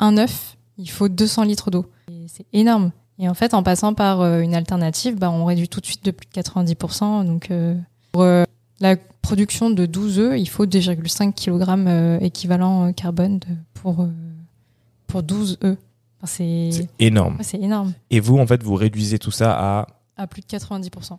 un œuf, il faut 200 litres d'eau. C'est énorme. Et en fait, en passant par une alternative, bah, on réduit tout de suite de plus de 90%. Donc, pour la production de 12 œufs, il faut 2,5 kg équivalent carbone pour, pour 12 œufs. c'est énorme. c'est énorme. Et vous, en fait, vous réduisez tout ça à À plus de 90%.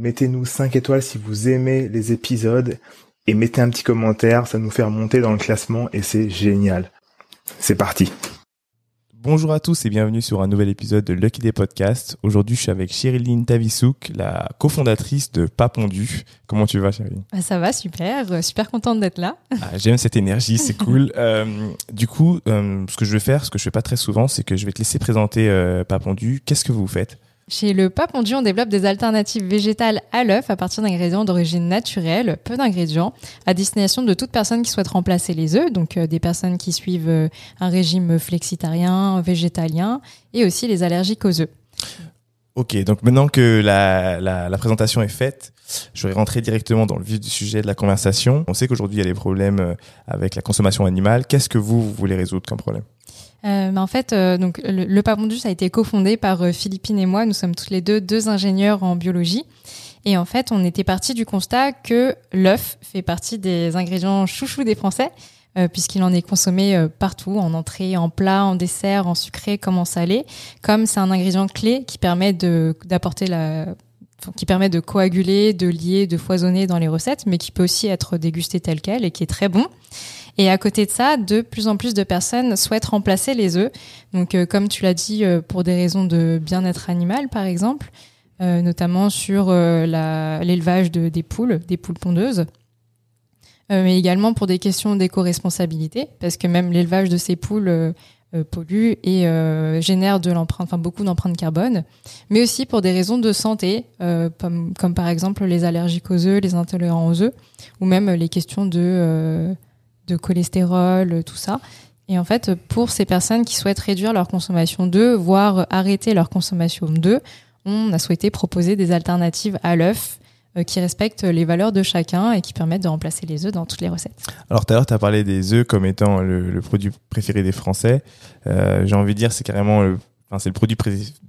mettez-nous 5 étoiles si vous aimez les épisodes et mettez un petit commentaire, ça nous fait remonter dans le classement et c'est génial. C'est parti Bonjour à tous et bienvenue sur un nouvel épisode de Lucky Day Podcast. Aujourd'hui, je suis avec Chériline Tavisouk, la cofondatrice de Papondu. Comment tu vas, Chériline bah, Ça va, super. Euh, super contente d'être là. Ah, j'aime cette énergie, c'est cool. Euh, du coup, euh, ce que je vais faire, ce que je fais pas très souvent, c'est que je vais te laisser présenter Papondu. Qu'est-ce que vous faites? Chez le Papondu, on développe des alternatives végétales à l'œuf à partir d'ingrédients d'origine naturelle, peu d'ingrédients, à destination de toute personne qui souhaite remplacer les œufs, donc euh, des personnes qui suivent euh, un régime flexitarien, végétalien, et aussi les allergiques aux œufs. Ok, donc maintenant que la, la, présentation est faite, je vais rentrer directement dans le vif du sujet de la conversation. On sait qu'aujourd'hui, il y a des problèmes euh, avec la consommation animale. Qu'est-ce que vous, voulez résoudre comme problème? Euh, en fait, euh, donc le, le Papondus a été cofondé par Philippine et moi. Nous sommes tous les deux deux ingénieurs en biologie. Et en fait, on était parti du constat que l'œuf fait partie des ingrédients chouchous des Français, euh, puisqu'il en est consommé partout, en entrée, en plat, en dessert, en sucré comme en salé. Comme c'est un ingrédient clé qui permet de d'apporter la qui permet de coaguler, de lier, de foisonner dans les recettes, mais qui peut aussi être dégusté tel quel et qui est très bon. Et à côté de ça, de plus en plus de personnes souhaitent remplacer les œufs. Donc, euh, comme tu l'as dit, euh, pour des raisons de bien-être animal, par exemple, euh, notamment sur l'élevage de, des poules, des poules pondeuses, mais également pour des questions d'éco-responsabilité, parce que même l'élevage de ces poules pollue et génère de l'empreinte, enfin beaucoup d'empreintes carbone, mais aussi pour des raisons de santé, comme, par exemple les allergiques aux œufs, les intolérants aux œufs, ou même les questions de de cholestérol, tout ça. Et en fait, pour ces personnes qui souhaitent réduire leur consommation d'œufs, voire arrêter leur consommation d'œufs, on a souhaité proposer des alternatives à l'œuf euh, qui respectent les valeurs de chacun et qui permettent de remplacer les œufs dans toutes les recettes. Alors tout à l'heure, tu as parlé des œufs comme étant le, produit préféré des Français. Euh, j'ai envie de dire, c'est carrément le, enfin, le produit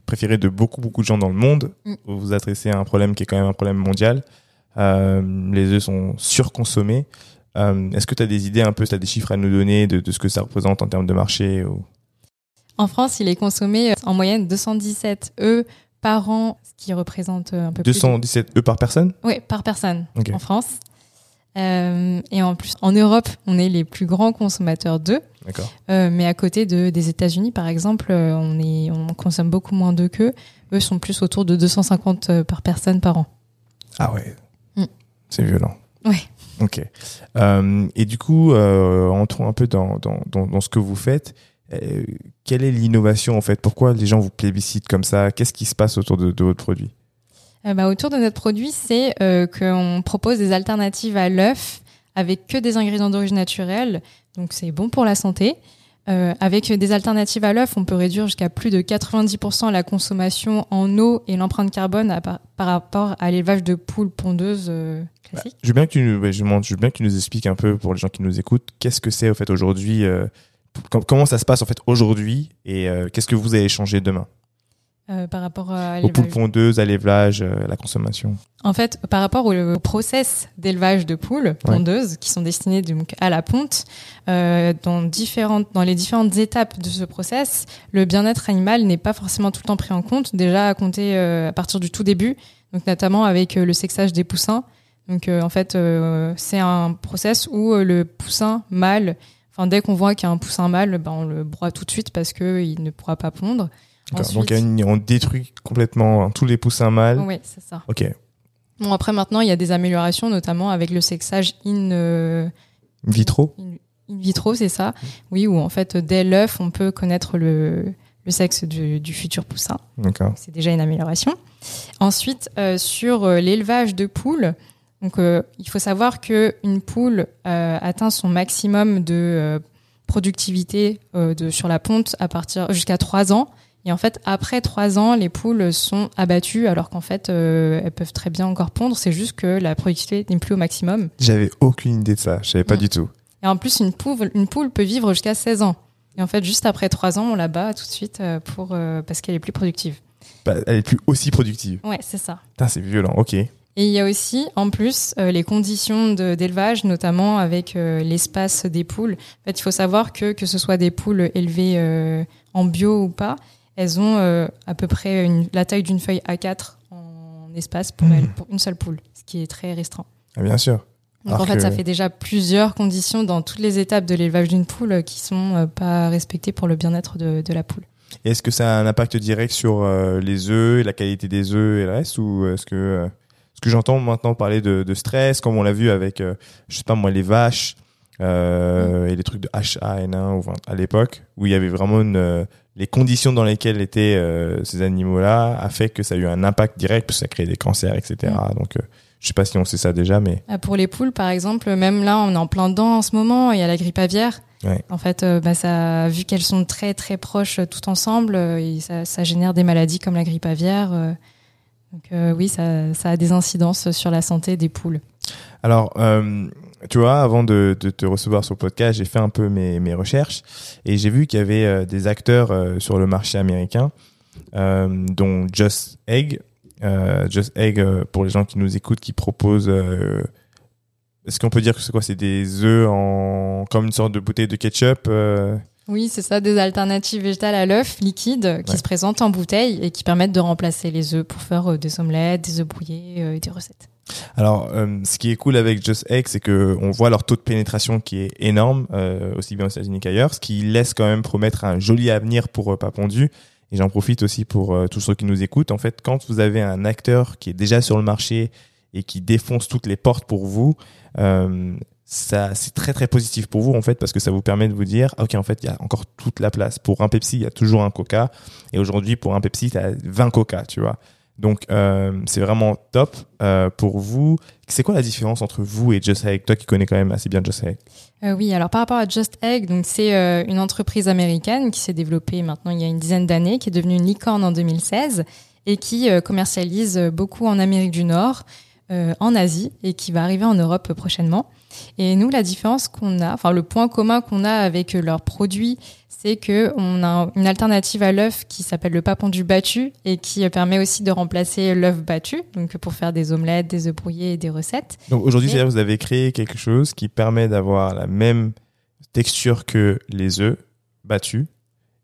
préféré de beaucoup, beaucoup de gens dans le monde. Mm. Vous vous adressez à un problème qui est quand même un problème mondial. Euh, les œufs sont surconsommés. Euh, est-ce que tu as des idées un peu, tu as des chiffres à nous donner de, ce que ça représente en termes de marché En France, il est consommé euh, en moyenne 217 œufs par an, ce qui représente euh, un peu 217 plus. œufs par personne? Oui, par personne en France. et en plus, en Europe, on est les plus grands consommateurs d'œufs. mais à côté de, des États-Unis, par exemple, on, est, on consomme beaucoup moins d'œufs qu'eux. Eux sont plus autour de 250 par personne par an. Ah ouais. Mm. C'est violent. Ouais. Ok. Euh, et du coup, euh, entrons un peu dans, dans, dans, ce que vous faites. Euh, quelle est l'innovation en fait? Pourquoi les gens vous plébiscitent comme ça? Qu'est-ce qui se passe autour de, de votre produit? Euh, bah, Autour de notre produit, c'est euh, qu'on propose des alternatives à l'œuf avec que des ingrédients d'origine naturelle. Donc c'est bon pour la santé. Euh, avec des alternatives à l'œuf, on peut réduire jusqu'à plus de 90% la consommation en eau et l'empreinte carbone par, rapport à l'élevage de poules pondeuses classiques. Bah, je, veux bien que tu, je, veux bien que tu nous expliques un peu pour les gens qui nous écoutent, qu'est-ce que c'est au fait aujourd'hui, comment ça se passe en fait aujourd'hui et qu'est-ce que vous allez changer demain? Euh, par rapport à aux poules pondeuses, à l'élevage, euh, à la consommation En fait, par rapport au, process d'élevage de poules pondeuses qui sont destinées donc à la ponte, euh, dans différentes dans les différentes étapes de ce process, le bien-être animal n'est pas forcément tout le temps pris en compte. Déjà à compter à partir du tout début, donc notamment avec le sexage des poussins. Donc en fait, c'est un process où le poussin mâle, enfin dès qu'on voit qu'il y a un poussin mâle, ben, on le broie tout de suite parce que il ne pourra pas pondre. Donc, une- on détruit complètement tous les poussins mâles. Oui, c'est ça. Ok. Bon, après, maintenant, il y a des améliorations, notamment avec le sexage in, euh, Vitro. in, in vitro, c'est ça. Oui, où en fait, dès l'œuf, on peut connaître le, le sexe du, du futur poussin. D'accord. C'est déjà une amélioration. Ensuite, euh, sur euh, l'élevage de poules, donc euh, il faut savoir que une poule euh, atteint son maximum de euh, productivité de, sur la ponte à partir jusqu'à 3 ans. Et en fait, après 3 ans, les poules sont abattues, alors qu'en fait, elles peuvent très bien encore pondre. C'est juste que la productivité n'est plus au maximum. J'avais aucune idée de ça. Je savais pas du tout. Et en plus, une poule, une poule peut vivre jusqu'à 16 ans. Et en fait, juste après 3 ans, on la bat tout de suite pour, parce qu'elle est plus productive. Bah, elle est plus aussi productive. Ouais, c'est ça. Putain, c'est violent. Ok. Et il y a aussi, en plus, euh, les conditions d'élevage, notamment avec euh, l'espace des poules. En fait, il faut savoir que que ce soit des poules élevées euh, en bio ou pas, elles ont à peu près une- la taille d'une feuille A4 en espace pour, elles, pour une seule poule, ce qui est très restreint. Ah, bien sûr. Donc Alors en fait, que- ça fait déjà plusieurs conditions dans toutes les étapes de l'élevage d'une poule qui sont euh, pas respectées pour le bien-être de, de la poule. Est-ce que ça a un impact direct sur les œufs, et la qualité des œufs et le reste ou est-ce que que j'entends maintenant parler de, de stress, comme on l'a vu avec, euh, je sais pas moi, les vaches euh, et les trucs de H1N1 ou, à l'époque, où il y avait vraiment une, euh, les conditions dans lesquelles étaient euh, ces animaux-là, a fait que ça a eu un impact direct, parce que ça crée des cancers, etc. Donc, euh, je sais pas si on sait ça déjà, mais Ah, Pour les poules, par exemple, même là, on est en plein dedans en ce moment. Il y a la grippe aviaire. Ouais. En fait, euh, bah, ça, vu qu'elles sont très très proches toutes ensemble, ça, ça génère des maladies comme la grippe aviaire. Donc euh, oui, ça, ça a des incidences sur la santé des poules. Alors, euh, tu vois, avant de, de te recevoir sur le podcast, j'ai fait un peu mes, mes recherches et j'ai vu qu'il y avait euh, des acteurs euh, sur le marché américain, euh, dont Just Egg. Just Egg, pour les gens qui nous écoutent, qui propose... Est-ce qu'on peut dire que c'est quoi C'est des œufs en comme une sorte de bouteille de ketchup Oui, c'est ça, des alternatives végétales à l'œuf liquide qui Ouais. se présentent en bouteille et qui permettent de remplacer les œufs pour faire euh, des omelettes, des œufs brouillés euh, et des recettes. Alors, euh, ce qui est cool avec Just Egg, c'est que on voit leur taux de pénétration qui est énorme, euh, aussi bien aux États-Unis qu'ailleurs, ce qui laisse quand même promettre un joli avenir pour euh, Pas Pondu. Et j'en profite aussi pour tous ceux qui nous écoutent. En fait, quand vous avez un acteur qui est déjà sur le marché et qui défonce toutes les portes pour vous, ça c'est très très positif pour vous en fait parce que ça vous permet de vous dire ok en fait il y a encore toute la place. Pour un Pepsi il y a toujours un Coca. Et aujourd'hui pour un Pepsi tu as 20 Coca tu vois. Donc euh, c'est vraiment top euh, pour vous. C'est quoi la différence entre vous et Just Egg? Toi qui connais quand même assez bien Just Egg. Euh, oui, alors par rapport à Just Egg, donc c'est une entreprise américaine qui s'est développée maintenant il y a une dizaine d'années, qui est devenue une licorne en 2016 et qui commercialise beaucoup en Amérique du Nord, en Asie et qui va arriver en Europe prochainement. Et nous, la différence qu'on a, enfin le point commun qu'on a avec leurs produits, c'est que on a une alternative à l'œuf qui s'appelle le papondu battu et qui permet aussi de remplacer l'œuf battu, donc pour faire des omelettes, des œufs brouillés et des recettes. donc aujourd'hui Et- vous avez créé quelque chose qui permet d'avoir la même texture que les œufs battus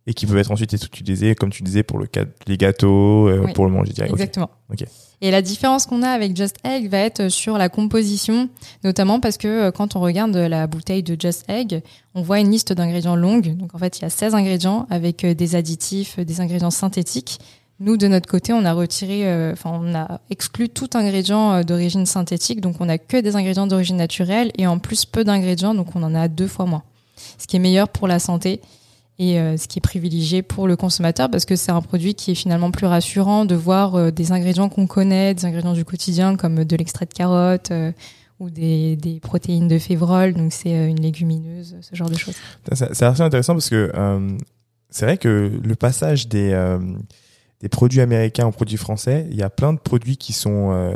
et qui peuvent être ensuite utilisés comme tu disais pour le cas les gâteaux euh, Oui. pour le manger direct. Exactement. Ok. Et la différence qu'on a avec Just Egg va être sur la composition, notamment parce que euh, quand on regarde la bouteille de Just Egg, on voit une liste d'ingrédients longue. Donc en fait, il y a 16 ingrédients avec euh, des additifs, euh, des ingrédients synthétiques. Nous, de notre côté, on a retiré, euh, enfin, on a exclu tout ingrédient euh, d'origine synthétique. Donc on a que des ingrédients d'origine naturelle et en plus peu d'ingrédients, donc on en a deux fois moins. Ce qui est meilleur pour la santé et euh, ce qui est privilégié pour le consommateur parce que c'est un produit qui est finalement plus rassurant de voir euh, des ingrédients qu'on connaît, des ingrédients du quotidien comme de l'extrait de carotte euh, ou des, des protéines de févrole, donc c'est euh, une légumineuse, ce genre de choses. C'est assez intéressant parce que euh, c'est vrai que le passage des, des produits américains aux produits français, il y a plein de produits qui sont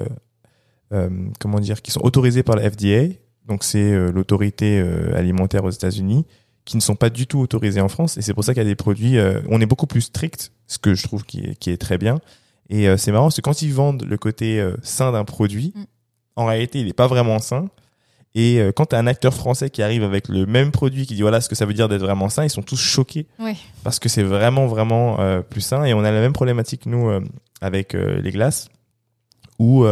comment dire, qui sont autorisés par la FDA, donc c'est l'autorité alimentaire aux États-Unis, qui ne sont pas du tout autorisés en France. Et c'est pour ça qu'il y a des produits, euh, on est beaucoup plus strict, ce que je trouve qui est, qui est très bien. Et euh, c'est marrant, que quand ils vendent le côté euh, sain d'un produit, Mm. en réalité, il n'est pas vraiment sain. Et quand tu as un acteur français qui arrive avec le même produit, qui dit voilà ce que ça veut dire d'être vraiment sain, ils sont tous choqués Ouais. parce que c'est vraiment vraiment plus sain. Et on a la même problématique nous avec les glaces, où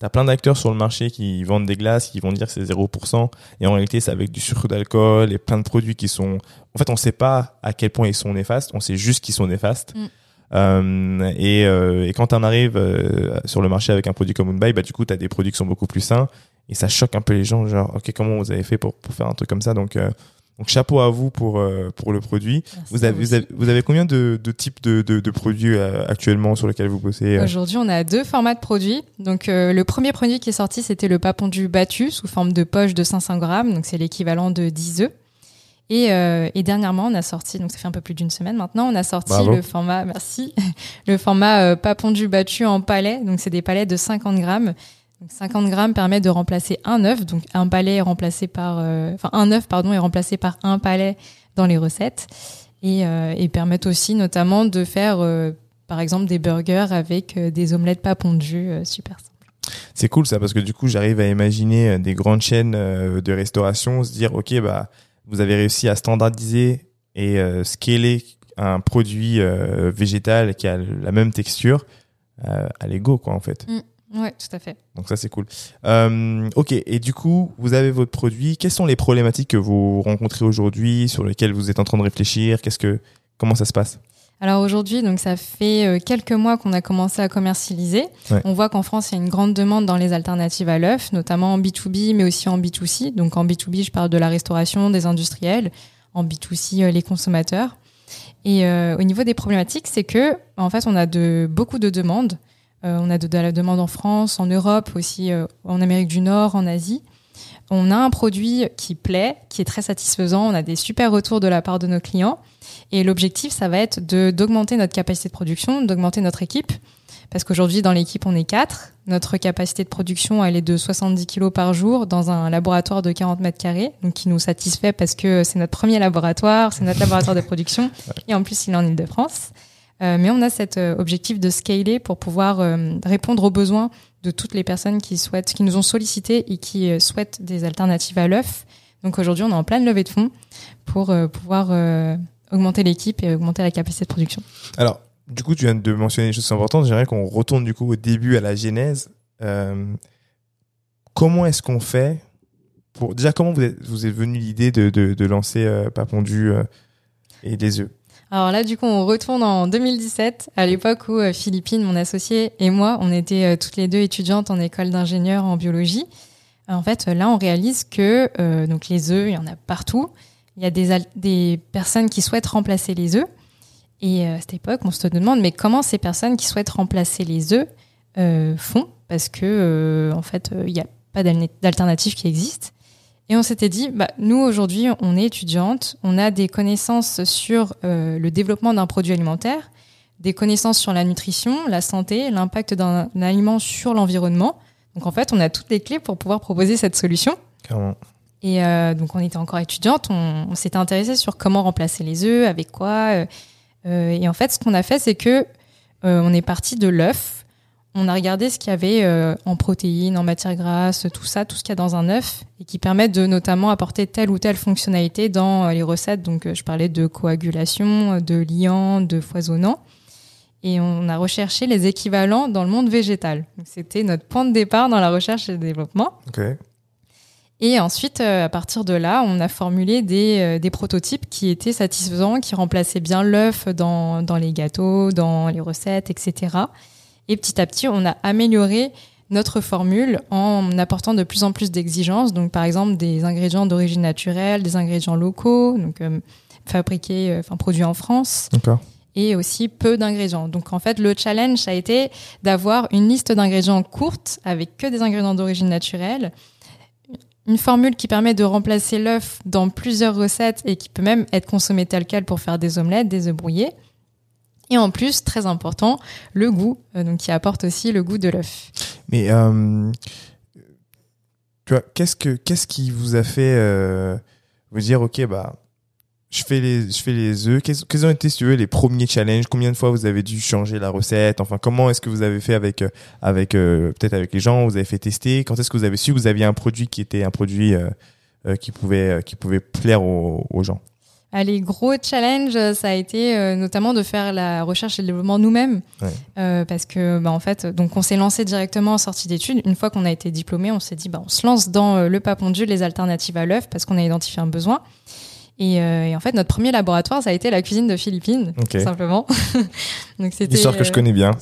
t'as plein d'acteurs sur le marché qui vendent des glaces, qui vont dire que c'est 0%, et en réalité c'est avec du sucre d'alcool et plein de produits qui sont. En fait, on sait pas à quel point ils sont néfastes, on sait juste qu'ils sont néfastes. Mm. Euh, et, euh, et, quand on arrive euh, sur le marché avec un produit comme Moonbuy, bah du coup, tu as des produits qui sont beaucoup plus sains et ça choque un peu les gens, genre, ok, comment vous avez fait pour, pour faire un truc comme ça? Donc, donc chapeau à vous pour pour le produit. Vous avez, vous avez, vous avez combien de, de types de, de, de produits actuellement sur lesquels vous bossez Aujourd'hui, on a deux formats de produits. Donc le premier produit qui est sorti, c'était le papondu battu sous forme de poche de 500 grammes. Donc c'est l'équivalent de 10 œufs. Et, euh, et, dernièrement, on a sorti, donc ça fait un peu plus d'une semaine maintenant, on a sorti le format, merci, le format euh, pas pondu battu en palais. Donc c'est des palais de 50 grammes. Donc 50 grammes permet de remplacer un œuf. Donc un palais est remplacé par, euh, enfin un œuf pardon est remplacé par un palais dans les recettes et, euh, et permettent aussi notamment de faire euh, par exemple des burgers avec des omelettes pas pondues super simples. C'est cool ça parce que du coup j'arrive à imaginer des grandes chaînes de restauration se dire ok bah vous avez réussi à standardiser et euh, scaler un produit euh, végétal qui a la même texture euh, à l'ego quoi en fait. Mm. Ouais, tout à fait. Donc ça c'est cool. Euh, ok, et du coup vous avez votre produit. Quelles sont les problématiques que vous rencontrez aujourd'hui, sur lesquelles vous êtes en train de réfléchir? Qu'est-ce que comment ça se passe? Alors aujourd'hui, donc ça fait euh, quelques mois qu'on a commencé à commercialiser. On voit qu'en France, il y a une grande demande dans les alternatives à l'œuf, notamment en B2B, mais aussi en B2C. Donc en B2B, je parle de la restauration, des industriels. En B2C, euh, les consommateurs. Et euh, au niveau des problématiques, c'est que en fait, on a de beaucoup de demandes. On a de, de, la demande en France, en Europe, aussi en Amérique du Nord, en Asie on a un produit qui plaît, qui est très satisfaisant, on a des super retours de la part de nos clients. Et l'objectif, ça va être de d'augmenter notre capacité de production, d'augmenter notre équipe. Parce qu'aujourd'hui, dans l'équipe, on est quatre. Notre capacité de production, elle est de 70 kilos par jour dans un laboratoire de 40 mètres carrés, donc qui nous satisfait parce que c'est notre premier laboratoire, c'est notre laboratoire de production, et en plus, il est en Ile-de-France. Euh, mais on a cet euh, objectif de scaler pour pouvoir euh, répondre aux besoins de toutes les personnes qui souhaitent, qui nous ont sollicité et qui souhaitent des alternatives à l'œuf. Donc aujourd'hui, on est en pleine levée de fonds pour pouvoir augmenter l'équipe et augmenter la capacité de production. Alors, du coup, tu viens de mentionner des choses importantes. J'aimerais qu'on retourne du coup au début à la genèse. Comment est-ce qu'on fait pour déjà comment vous êtes vous est venu l'idée de, lancer Papondu et les œufs? Alors là, du coup, on retourne en 2017, à l'époque où euh, Philippine, mon associé, et moi, on était euh, toutes les deux étudiantes en école d'ingénieur en biologie. En fait, là, on réalise que donc les œufs, il y en a partout il y a des, des personnes qui souhaitent remplacer les œufs. Et euh, à cette époque, on se demande, mais comment ces personnes qui souhaitent remplacer les œufs euh, font? Parce que, euh, en fait, il n'y a pas d'alternative qui existe. Et on s'était dit, bah, nous, aujourd'hui, on est étudiante, on a des connaissances sur le développement d'un produit alimentaire, des connaissances sur la nutrition, la santé, l'impact d'un aliment sur l'environnement. Donc, en fait, on a toutes les clés pour pouvoir proposer cette solution. Clairement. Et euh, donc on était encore étudiante, on, on s'était intéressé sur comment remplacer les œufs, avec quoi. Euh, euh et en fait, ce qu'on a fait, c'est que euh, on est parti de l'œuf. On a regardé ce qu'il y avait euh, en protéines, en matières grasses, tout ça, tout ce qu'il y a dans un œuf, et qui permet de notamment apporter telle ou telle fonctionnalité dans les recettes. Donc je parlais de coagulation, de liant, de foisonnant. Et on a recherché les équivalents dans le monde végétal. C'était notre point de départ dans la recherche et le développement. Okay. Et ensuite, euh, à partir de là, on a formulé des, euh, des prototypes qui étaient satisfaisants, qui remplaçaient bien l'œuf dans, dans les gâteaux, dans les recettes, etc. Et petit à petit, on a amélioré notre formule en apportant de plus en plus d'exigences. Donc, par exemple, des ingrédients d'origine naturelle, des ingrédients locaux, donc euh, fabriqués, enfin produits en France. D'accord et aussi peu d'ingrédients. Donc en fait, le challenge a été d'avoir une liste d'ingrédients courte avec que des ingrédients d'origine naturelle une formule qui permet de remplacer l'œuf dans plusieurs recettes et qui peut même être consommée tel quel pour faire des omelettes, des œufs brouillés. Et en plus, très important, le goût, euh, donc qui apporte aussi le goût de l'œuf. Mais euh, tu qu'est-ce que qu'est-ce qui vous a fait euh, vous dire ok bah je fais les je fais les œufs. Quels, ont été si tu veux les premiers challenges? Combien de fois vous avez dû changer la recette? Enfin comment est-ce que vous avez fait avec avec peut-être avec les gens? Vous avez fait tester? Quand est-ce que vous avez su que vous aviez un produit qui était un produit qui pouvait qui pouvait plaire aux gens? Les gros challenges, ça a été notamment de faire la recherche et le développement nous-mêmes, ouais. euh, parce que bah, en fait, donc on s'est lancé directement en sortie d'études. Une fois qu'on a été diplômé, on s'est dit bah on se lance dans le pas pondu, les alternatives à l'œuf, parce qu'on a identifié un besoin. Et, euh, et en fait, notre premier laboratoire, ça a été la cuisine de Philippines, Ok. tout simplement. donc c'était Histoire que je euh, connais bien.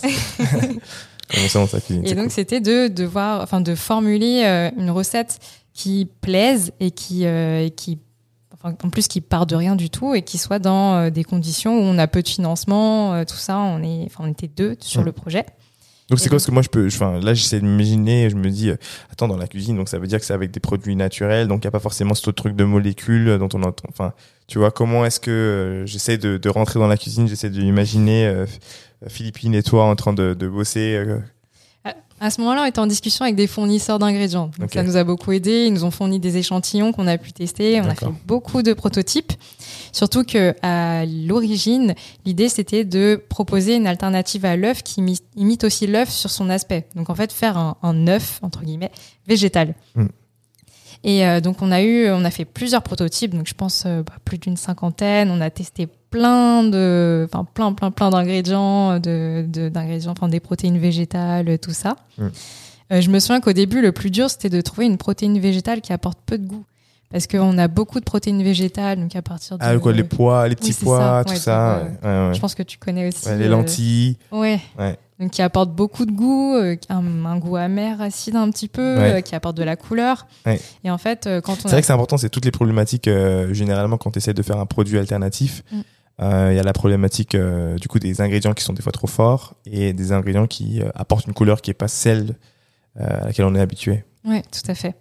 Cuisine Et donc cool. c'était de de voir, enfin de formuler euh, une recette qui plaise et qui euh, et qui enfin en plus qui part de rien du tout et qui soit dans euh, des conditions où on a peu de financement, euh, tout ça. On est, enfin on était deux sur le projet. Donc c'est quoi Parce que moi je peux, enfin là j'essaie de m'imaginer, je me dis, euh, attends dans la cuisine, donc ça veut dire que c'est avec des produits naturels, donc il y a pas forcément ce truc de molécules dont on entend. Enfin, tu vois comment est-ce que euh, j'essaie de, de rentrer dans la cuisine, j'essaie de imaginer euh, Philippine et toi en train de, de bosser. À ce moment-là, on était en discussion avec des fournisseurs d'ingrédients. Donc ça nous a beaucoup aidé. Ils nous ont fourni des échantillons qu'on a pu tester. On a fait beaucoup de prototypes. Surtout que à l'origine, l'idée c'était de proposer une alternative à l'œuf qui imi- imite aussi l'œuf sur son aspect. Donc en fait, faire un, un œuf entre guillemets végétal. Mm. Et euh, donc on a eu, on a fait plusieurs prototypes. Donc je pense euh, bah, plus d'une cinquantaine. On a testé plein de, enfin plein plein plein d'ingrédients, de de- d'ingrédients, enfin des protéines végétales, tout ça. Mm. Euh, je me souviens qu'au début, le plus dur, c'était de trouver une protéine végétale qui apporte peu de goût. Parce qu'on a beaucoup de protéines végétales, donc à partir de... Ah quoi, les pois, les petits pois, ça, tout ouais, ça. donc, ouais, ouais, Je pense que tu connais aussi. Les euh, lentilles. Ouais. Ouais. Donc qui apporte beaucoup de goût, euh, un, un goût amer, acide un petit peu, Ouais. euh, qui apporte de la couleur. Ouais. Et en fait, euh, quand on C'est a... vrai que c'est important, c'est toutes les problématiques euh, généralement quand tu essaies de faire un produit alternatif. Mm. Il y a la problématique du coup des ingrédients qui sont des fois trop forts et des ingrédients qui apportent une couleur qui est pas celle à laquelle on est habitué. Ouais, tout à fait.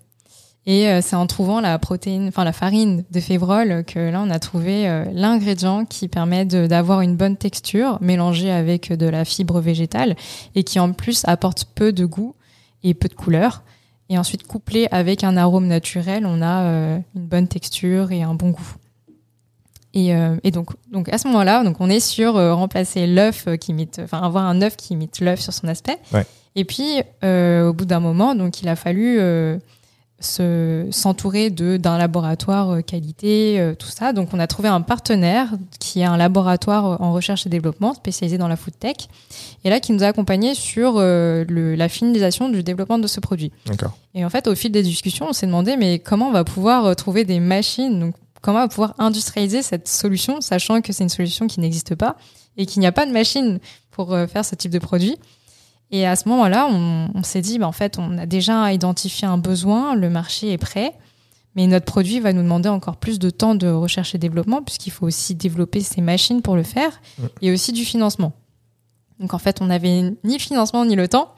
Et euh, c'est en trouvant la protéine, enfin la farine de févrole que là on a trouvé euh, l'ingrédient qui permet d'avoir une bonne texture mélangée avec de la fibre végétale et qui en plus apporte peu de goût et peu de couleur. Et ensuite couplé avec un arôme naturel, on a euh, une bonne texture et un bon goût. Et, et donc, donc à ce moment-là, donc on est sur remplacer l'œuf qui imite, enfin avoir un œuf qui imite l'œuf sur son aspect. Ouais. Et puis au bout d'un moment, donc il a fallu se s'entourer de d'un laboratoire euh, qualité, euh, tout ça. Donc on a trouvé un partenaire qui est un laboratoire euh, en recherche et développement spécialisé dans la food tech, et là qui nous a accompagnés sur euh, le, la finalisation du développement de ce produit. D'accord. Et en fait, au fil des discussions, on s'est demandé mais comment on va pouvoir trouver des machines, donc comment on va pouvoir industrialiser cette solution, sachant que c'est une solution qui n'existe pas et qu'il n'y a pas de machine pour euh, faire ce type de produit? Et à ce moment-là, on, on s'est dit, bah, en fait, on a déjà identifié un besoin, le marché est prêt, mais notre produit va nous demander encore plus de temps de recherche et développement, puisqu'il faut aussi développer ces machines pour le faire, et aussi du financement. Donc en fait, on n'avait ni financement ni le temps.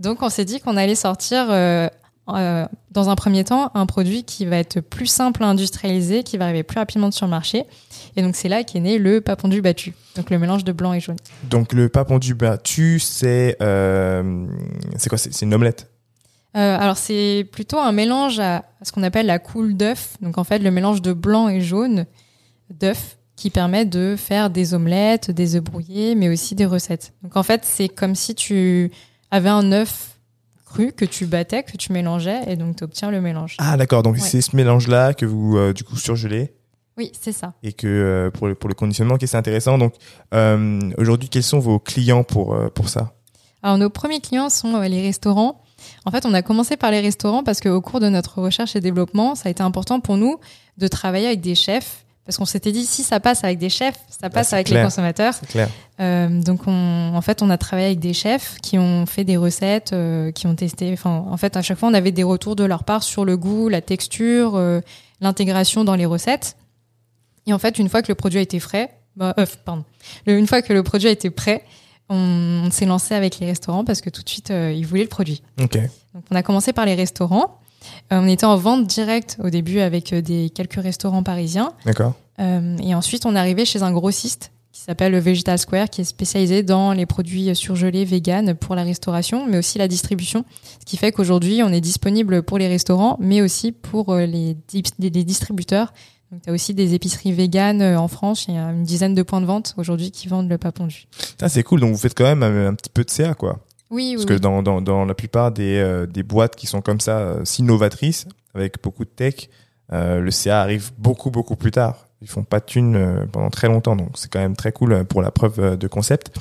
Donc on s'est dit qu'on allait sortir, euh, euh, dans un premier temps, un produit qui va être plus simple à industrialiser, qui va arriver plus rapidement sur le marché. Et donc c'est là qu'est né le papondu battu, donc le mélange de blanc et jaune. Donc le papondu battu, c'est euh, c'est quoi? C'est une omelette? Euh, alors c'est plutôt un mélange à, à ce qu'on appelle la coule d'œuf. Donc en fait le mélange de blanc et jaune d'œuf qui permet de faire des omelettes, des œufs brouillés, mais aussi des recettes. Donc en fait c'est comme si tu avais un œuf cru que tu battais, que tu mélangeais, et donc tu obtiens le mélange. Ah d'accord, donc Ouais. c'est ce mélange-là que vous euh, du coup surgelez Oui, c'est ça. et que euh, pour le pour le conditionnement, qui c'est intéressant. Donc euh, aujourd'hui, quels sont vos clients pour pour ça? Alors nos premiers clients sont les restaurants. En fait, on a commencé par les restaurants parce qu'au cours de notre recherche et développement, ça a été important pour nous de travailler avec des chefs. Parce qu'on s'était dit, si ça passe avec des chefs, ça passe avec clair. les consommateurs. C'est clair. Euh, donc, on, en fait, on a travaillé avec des chefs qui ont fait des recettes, euh, qui ont testé. Enfin, en fait, à chaque fois, on avait des retours de leur part sur le goût, la texture, euh, l'intégration dans les recettes. Et en fait, une fois que le produit a été frais, bah, euh, pardon, Le- une fois que le produit a été prêt, on, on s'est lancé avec les restaurants parce que tout de suite, euh, ils voulaient le produit. Ok. Donc, on a commencé par les restaurants. On était en vente directe au début avec euh, des quelques restaurants parisiens. D'accord. Euh, et ensuite, on est arrivé chez un grossiste qui s'appelle le Vegetal Square, qui est spécialisé dans les produits surgelés vegan pour la restauration, mais aussi la distribution. Ce qui fait qu'aujourd'hui, on est disponible pour les restaurants, mais aussi pour euh, les, distributeurs. Donc, tu as aussi des épiceries véganes en France. Il y a une dizaine de points de vente aujourd'hui qui vendent le papondu. Ça c'est cool. Donc vous faites quand même un, un petit peu de CA quoi. Oui, Parce oui. que dans, dans, dans la plupart des, euh, des boîtes qui sont comme ça, euh, si novatrices, avec beaucoup de tech, euh, le CA arrive beaucoup, beaucoup plus tard. Ils font pas de thunes euh, pendant très longtemps, donc c'est quand même très cool pour la preuve de concept.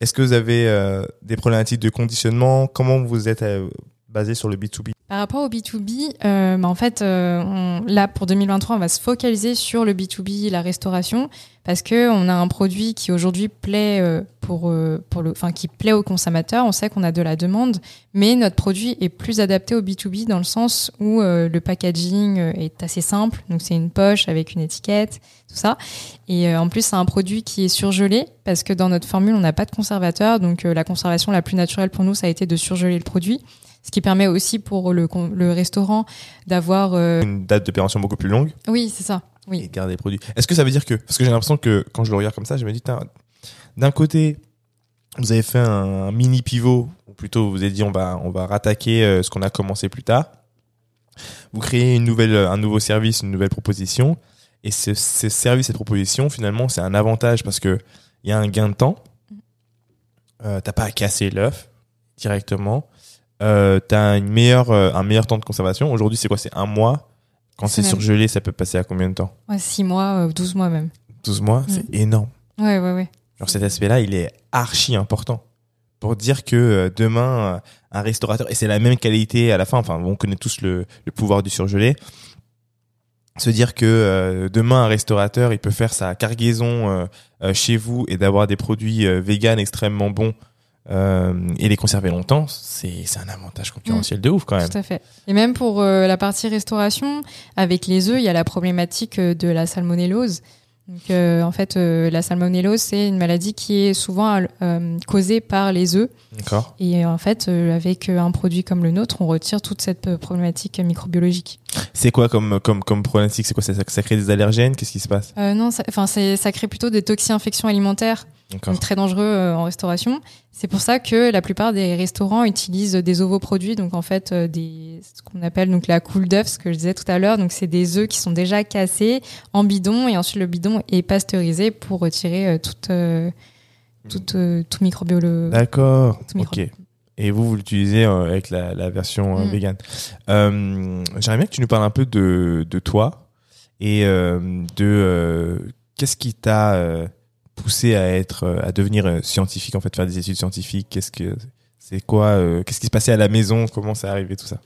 Est-ce que vous avez des problématiques de conditionnement? Comment vous êtes basé sur le B2B Par rapport au B2B, euh, bah, en fait, euh, là pour 2023, on va se focaliser sur le B2B, la restauration, parce que on a un produit qui aujourd'hui plaît euh, pour qui plaît aux consommateurs. On sait qu'on a de la demande, mais notre produit est plus adapté au B2B dans le sens où le packaging est assez simple. Donc c'est une poche avec une étiquette, tout ça. Et en plus, c'est un produit qui est surgelé parce que dans notre formule, on n'a pas de conservateur. Donc la conservation la plus naturelle pour nous, ça a été de surgeler le produit. Ce qui permet aussi pour le, le restaurant d'avoir... euh, Une date de péremption beaucoup plus longue Oui, c'est ça. Oui. et garder les produits. Est-ce que ça veut dire que parce que j'ai l'impression que quand je le regarde comme ça, je me dis d'un côté vous avez fait un, mini pivot ou plutôt vous avez dit on va on va rattaquer euh, ce qu'on a commencé plus tard. Vous créez une nouvelle un nouveau service, une nouvelle proposition et ce, ce service cette proposition finalement c'est un avantage parce que il y a un gain de temps. Euh, t'as pas à casser l'œuf directement. Euh, t'as une meilleure euh, un meilleur temps de conservation. Aujourd'hui c'est quoi? C'est un mois. Quand c'est surgelé, ça peut passer à combien de temps? Ouais, 6 mois, euh, 12 mois même. 12 mois, c'est énorme. Ouais, ouais, ouais. Genre cet aspect-là, il est archi important pour dire que euh, demain, euh, un restaurateur, et c'est la même qualité à la fin, enfin, on connaît tous le, le pouvoir du surgelé, se dire que euh, demain, un restaurateur, il peut faire sa cargaison euh, euh, chez vous et d'avoir des produits euh, véganes extrêmement bons euh, et les conserver longtemps, c'est un avantage concurrentiel de ouf quand même. Tout à fait. Et même pour euh, la partie restauration, avec les œufs, il y a la problématique euh, de la salmonellose. Donc, euh, en fait, la salmonellose, c'est une maladie qui est souvent causée par les œufs. D'accord Et en fait, avec un produit comme le nôtre, on retire toute cette problématique microbiologique. C'est quoi comme, comme, comme problématique? C'est quoi? Ça, ça crée des allergènes? Qu'est-ce qui se passe? Non, ça, ça crée plutôt des toxi-infections alimentaires. Donc très dangereux euh, en restauration. C'est pour ça que la plupart des restaurants utilisent des ovoproduits, donc en fait euh, des ce qu'on appelle donc la coule d'œuf, ce que je disais tout à l'heure. Donc c'est des œufs qui sont déjà cassés en bidon et ensuite le bidon est pasteurisé pour retirer euh, toute toute euh, tout microbiolo. D'accord. Ok. Et vous, vous l'utilisez avec la, la version euh, Mm. vegan. Euh, J'aimerais bien que tu nous parles un peu de, de toi et de euh, qu'est-ce qui t'a poussé à être, euh, à devenir euh, scientifique, en fait, faire des études scientifiques. Qu'est-ce que c'est quoi euh, Qu'est-ce qui se passait à la maison Comment ça arrivé tout ça?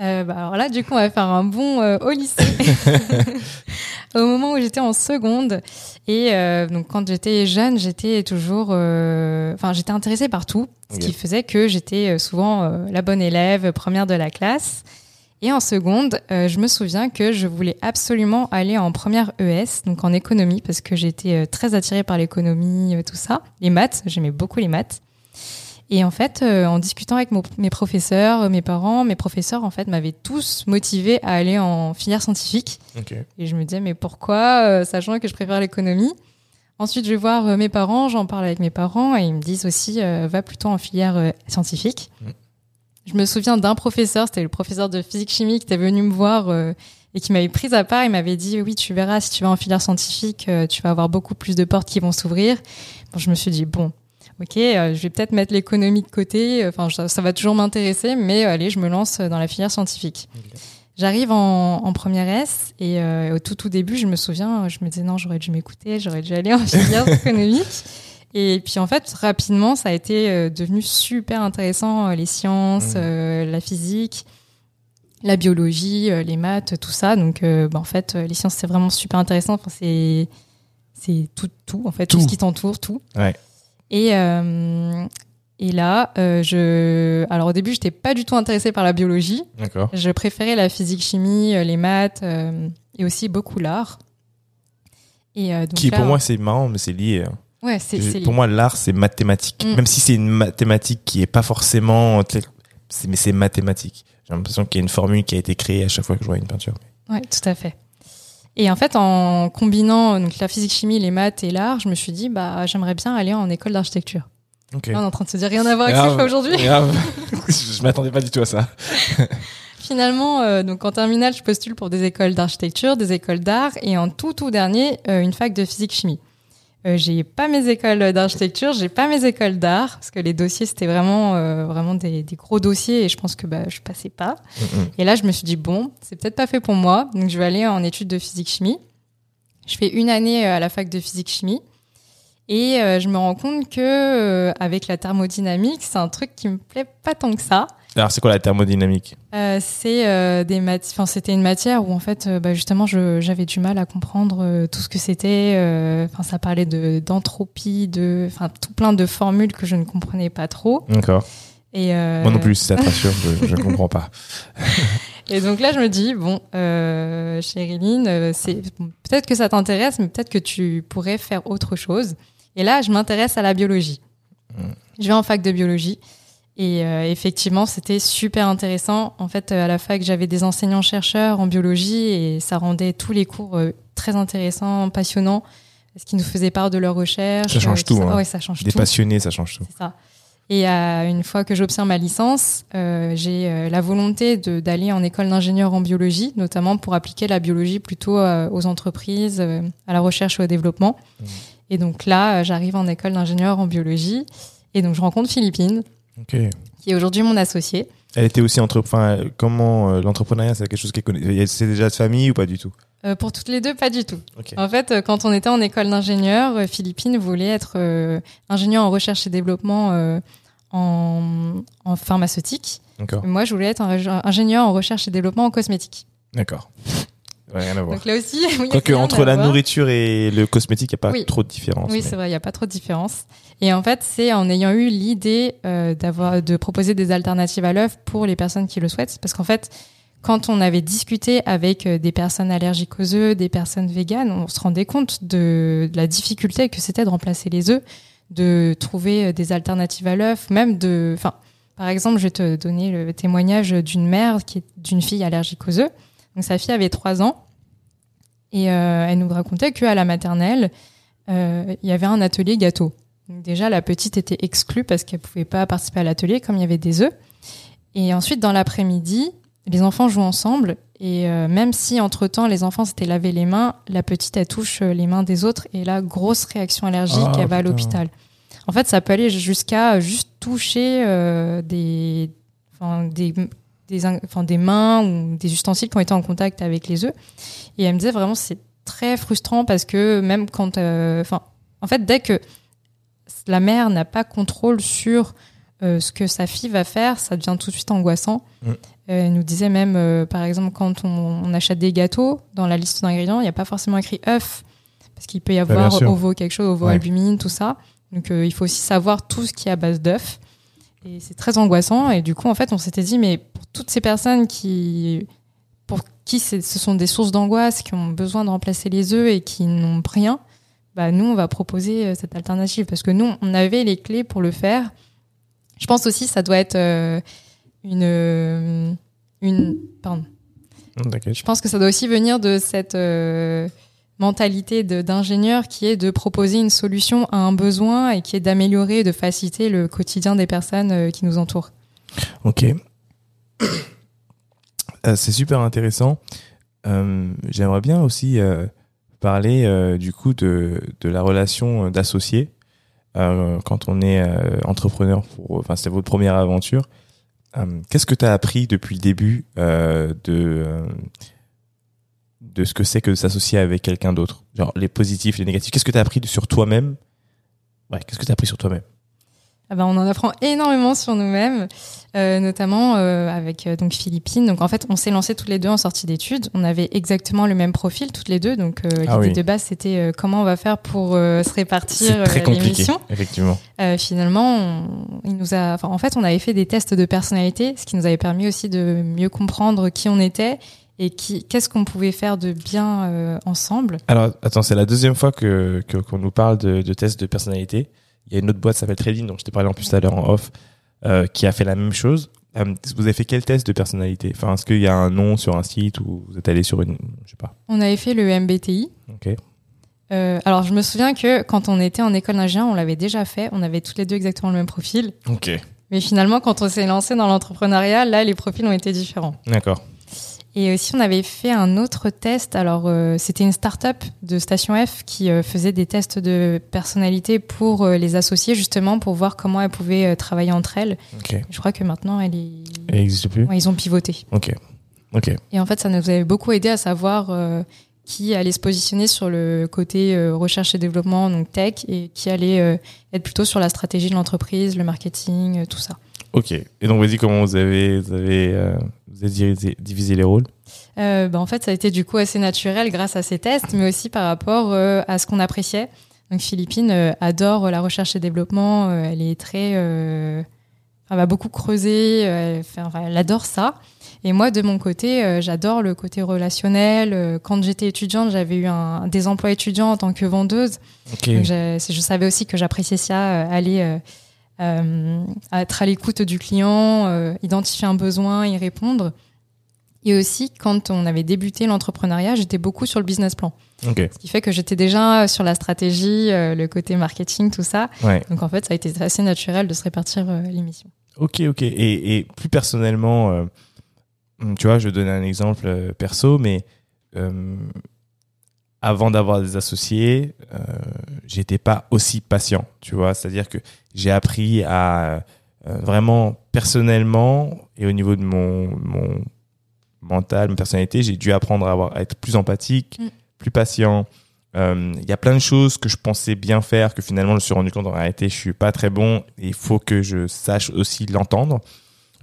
Euh, bah alors là, du coup, on va faire un euh, au lycée. au moment où j'étais en seconde. Et euh, donc, quand j'étais jeune, j'étais toujours... Enfin, j'étais intéressée par tout, ce qui faisait que j'étais souvent la bonne élève, première de la classe. Et en seconde, euh, je me souviens que je voulais absolument aller en première ES, donc en économie, parce que j'étais euh, très attirée par l'économie, euh, tout ça. Les maths, j'aimais beaucoup les maths. Et en fait, euh, en discutant avec mes professeurs, mes parents, mes professeurs, en fait, m'avaient tous motivée à aller en filière scientifique. Et je me disais, mais pourquoi, euh, sachant que je préfère l'économie? Ensuite, je vais voir euh, mes parents, j'en parle avec mes parents, et ils me disent aussi, va plutôt en filière scientifique. Mm. Je me souviens d'un professeur, c'était le professeur de physique-chimie qui était venu me voir euh, et qui m'avait prise à part. Il m'avait dit, oui, tu verras, si tu vas en filière scientifique, euh, tu vas avoir beaucoup plus de portes qui vont s'ouvrir. Bon, je me suis dit, bon, ok, euh, je vais peut-être mettre l'économie de côté. Enfin, ça, ça va toujours m'intéresser, mais euh, allez, je me lance dans la filière scientifique. J'arrive en, en première S et euh, au tout tout début, je me souviens, je me disais non, j'aurais dû m'écouter, j'aurais dû aller en filière économique. Et puis en fait, rapidement, ça a été euh, devenu super intéressant, euh, les sciences, Mhm. euh, la physique, la biologie, les maths, tout ça. Donc euh, bah, en fait, les sciences, c'est vraiment super intéressant. Enfin, c'est c'est tout, tout en fait, tout, Tout. ce qui t'entoure, tout. Ouais. Et euh, et là, euh, je alors au début, j'étais pas du tout intéressée par la biologie. D'accord. Je préférais la physique, chimie, euh, les maths et aussi beaucoup l'art. Et donc Qui là, pour moi c'est marrant, mais c'est lié. hein. Ouais, c'est Je- c'est pour moi, l'art, c'est mathématique. Mm. Même si c'est une mathématique qui est pas forcément, c'est- mais c'est mathématique. J'ai l'impression qu'il y a une formule qui a été créée à chaque fois que je vois une peinture. Ouais, tout à fait. Et en fait, en combinant donc la physique, chimie, les maths et l'art, je me suis dit bah j'aimerais bien aller en école d'architecture. Là, on est en train de se dire rien à voir avec ce que je fais aujourd'hui. Grave. je m'attendais pas du tout à ça. Finalement, euh, donc en terminale, je postule pour des écoles d'architecture, des écoles d'art et en tout tout dernier, euh, une fac de physique chimie. Euh, j'ai pas mes écoles d'architecture, j'ai pas mes écoles d'art parce que les dossiers c'était vraiment euh, vraiment des, des gros dossiers et je pense que bah je passais pas. Et là, je me suis dit bon, c'est peut-être pas fait pour moi, donc je vais aller en études de physique chimie. Je fais une année euh, à la fac de physique chimie et euh, je me rends compte que euh, avec la thermodynamique, c'est un truc qui me plaît pas tant que ça. Alors, c'est quoi la thermodynamique euh, C'est euh, des mat- enfin, c'était une matière où en fait, euh, bah, justement, j'avais du mal à comprendre tout ce que c'était. Enfin, ça parlait de d'entropie, de, enfin, tout plein de formules que je ne comprenais pas trop. D'accord. Et Moi non plus, ça te rassure, je, je comprends pas. Et donc là, je me dis bon, euh, Chériline, c'est peut-être que ça t'intéresse, mais peut-être que tu pourrais faire autre chose. Et là, je m'intéresse à la biologie. Mm. Je vais en fac de biologie. Et euh, effectivement, c'était super intéressant. En fait, euh, à la fac, j'avais des enseignants-chercheurs en biologie et ça rendait tous les cours euh, très intéressants, passionnants, parce qu'ils nous faisaient part de leurs recherches. Ça change euh, tout, Ça. hein. Ouais, ça change Des tout. passionnés, ça change tout. C'est ça. Et euh, une fois que j'obtiens ma licence, euh, j'ai euh, la volonté de- d'aller en école d'ingénieur en biologie, notamment pour appliquer la biologie plutôt aux entreprises, euh, à la recherche et au développement. Mmh. Et donc là, j'arrive en école d'ingénieur en biologie. Et donc je rencontre Philippine, Qui est aujourd'hui mon associée. Elle était aussi entre, enfin, comment euh, l'entrepreneuriat, c'est quelque chose qu'elle connaît. C'est déjà de famille ou pas du tout? Euh, pour toutes les deux, pas du tout. En fait, euh, quand on était en école d'ingénieur, Philippine voulait être euh, ingénieur en recherche et développement en, en pharmaceutique. D'accord. Moi, je voulais être ingénieur en recherche et développement en cosmétique. D'accord. Rien à voir. Donc là aussi, oui, Quoique entre la voir. nourriture et le cosmétique, il n'y a pas Oui. trop de différence. Oui, mais- c'est vrai, il n'y a pas trop de différence. Et en fait, c'est en ayant eu l'idée euh, d'avoir de proposer des alternatives à l'œuf pour les personnes qui le souhaitent, parce qu'en fait, quand on avait discuté avec euh, des personnes allergiques aux œufs, des personnes véganes, on se rendait compte de, la difficulté que c'était de remplacer les œufs, de trouver euh, des alternatives à l'œuf, même de, enfin, par exemple, je vais te donner le témoignage d'une mère qui est d'une fille allergique aux œufs. Donc sa fille avait trois ans et elle nous racontait qu'à la maternelle, il y avait un atelier gâteau. Déjà, la petite était exclue parce qu'elle pouvait pas participer à l'atelier comme il y avait des œufs. Et ensuite, dans l'après-midi, les enfants jouent ensemble. Et euh, même si, entre-temps, les enfants s'étaient lavé les mains, la petite, elle touche euh, les mains des autres. Et là, grosse réaction allergique, Ah, elle va à l'hôpital. En fait, ça peut aller jusqu'à juste toucher euh, des, enfin, des, des, in- enfin, des mains ou des ustensiles qui ont été en contact avec les œufs. Et elle me disait vraiment, c'est très frustrant parce que même quand... euh, en fait, dès que la mère n'a pas contrôle sur euh, ce que sa fille va faire, ça devient tout de suite angoissant. Mm. Euh, elle nous disait même, euh, par exemple, quand on, on achète des gâteaux, dans la liste d'ingrédients, il n'y a pas forcément écrit œuf, parce qu'il peut y bien avoir ovo quelque chose, ovo Ouais. albumine, tout ça. Donc euh, il faut aussi savoir tout ce qui est à base d'œufs. Et c'est très angoissant. Et du coup, en fait, on s'était dit, mais pour toutes ces personnes qui, pour qui ce sont des sources d'angoisse, qui ont besoin de remplacer les œufs et qui n'ont rien, bah nous, on va proposer euh, cette alternative parce que nous, on avait les clés pour le faire. Je pense aussi, ça doit être euh, une, euh, une, pardon. Je pense que ça doit aussi venir de cette euh, mentalité d'ingénieur qui est de proposer une solution à un besoin et qui est d'améliorer et de faciliter le quotidien des personnes euh, qui nous entourent. Ok. Euh, c'est super intéressant. J'aimerais bien aussi parler euh, du coup de, la relation d'associé euh, quand on est euh, entrepreneur. Enfin, c'est votre première aventure. Euh, Qu'est-ce que tu as appris depuis le début euh, de euh, de ce que c'est que de s'associer avec quelqu'un d'autre? Genre les positifs, les négatifs. Qu'est-ce que tu as appris sur toi-même? Ouais, qu'est-ce que tu as appris sur toi-même? Ah ben, on en apprend énormément sur nous-mêmes, euh, notamment euh, avec euh, donc Philippine. Donc en fait, on s'est lancé toutes les deux en sortie d'études. On avait exactement le même profil toutes les deux. Donc euh, l'idée Ah oui. de base, c'était comment on va faire pour se répartir C'est très compliqué, l'émission. effectivement. Finalement, on, il nous a, en fait, on avait fait des tests de personnalité, ce qui nous avait permis aussi de mieux comprendre qui on était et qu'est-ce qu'on pouvait faire de bien ensemble. Alors, attends, c'est la deuxième fois que qu'on nous parle de, de tests de personnalité. Il y a une autre boîte, ça s'appelle Trading, dont je t'ai parlé en plus tout à l'heure en off, euh, qui a fait la même chose. Euh, vous avez fait quel test de personnalité? Enfin, est-ce qu'il y a un nom sur un site ou vous êtes allé sur une, je sais pas. On avait fait le MBTI. Ok. Euh, alors, je me souviens que quand on était en école d'ingénieur, on l'avait déjà fait. On avait toutes les deux exactement le même profil. Ok. Mais finalement, quand on s'est lancé dans l'entrepreneuriat, là, les profils ont été différents. D'accord. Et aussi, on avait fait un autre test. Alors, euh, c'était une start-up de Station F qui euh, faisait des tests de personnalité pour euh, les associer, justement, pour voir comment elles pouvaient travailler entre elles. Je crois que maintenant, elle est... Elle n'existe plus. Ouais, ils ont pivoté. Ok. Ok. Et en fait, ça nous avait beaucoup aidé à savoir qui allait se positionner sur le côté recherche et développement, donc tech, et qui allait être plutôt sur la stratégie de l'entreprise, le marketing, tout ça. Ok. Et donc, vas-y, comment vous avez, vous avez, euh, vous avez divisé, les rôles? Euh, bah, En fait, ça a été du coup assez naturel grâce à ces tests, mais aussi par rapport euh, à ce qu'on appréciait. Donc, Philippine adore la recherche et développement. Elle est très, elle va beaucoup creuser. Elle, fait, enfin, elle adore ça. Et moi, de mon côté, j'adore le côté relationnel. Quand j'étais étudiante, j'avais eu un, des emplois étudiants en tant que vendeuse. Ok. Donc, je, je savais aussi que j'appréciais ça, aller euh, être à l'écoute du client, euh, identifier un besoin, y répondre. Et aussi, quand on avait débuté l'entrepreneuriat, j'étais beaucoup sur le business plan. Ce qui fait que j'étais déjà sur la stratégie, euh, le côté marketing, tout ça. Ouais. Donc en fait, ça a été assez naturel de se répartir l'émission. Ok, ok. Et, et plus personnellement, tu vois, je vais donner un exemple perso, mais avant d'avoir des associés, euh, j'étais pas aussi patient, tu vois. C'est-à-dire que j'ai appris à euh, vraiment personnellement et au niveau de mon, mon mental, ma personnalité, j'ai dû apprendre à, avoir, à être plus empathique, Mm. plus patient. Euh, Il y a plein de choses que je pensais bien faire que finalement je me suis rendu compte en réalité je suis pas très bon et il faut que je sache aussi l'entendre.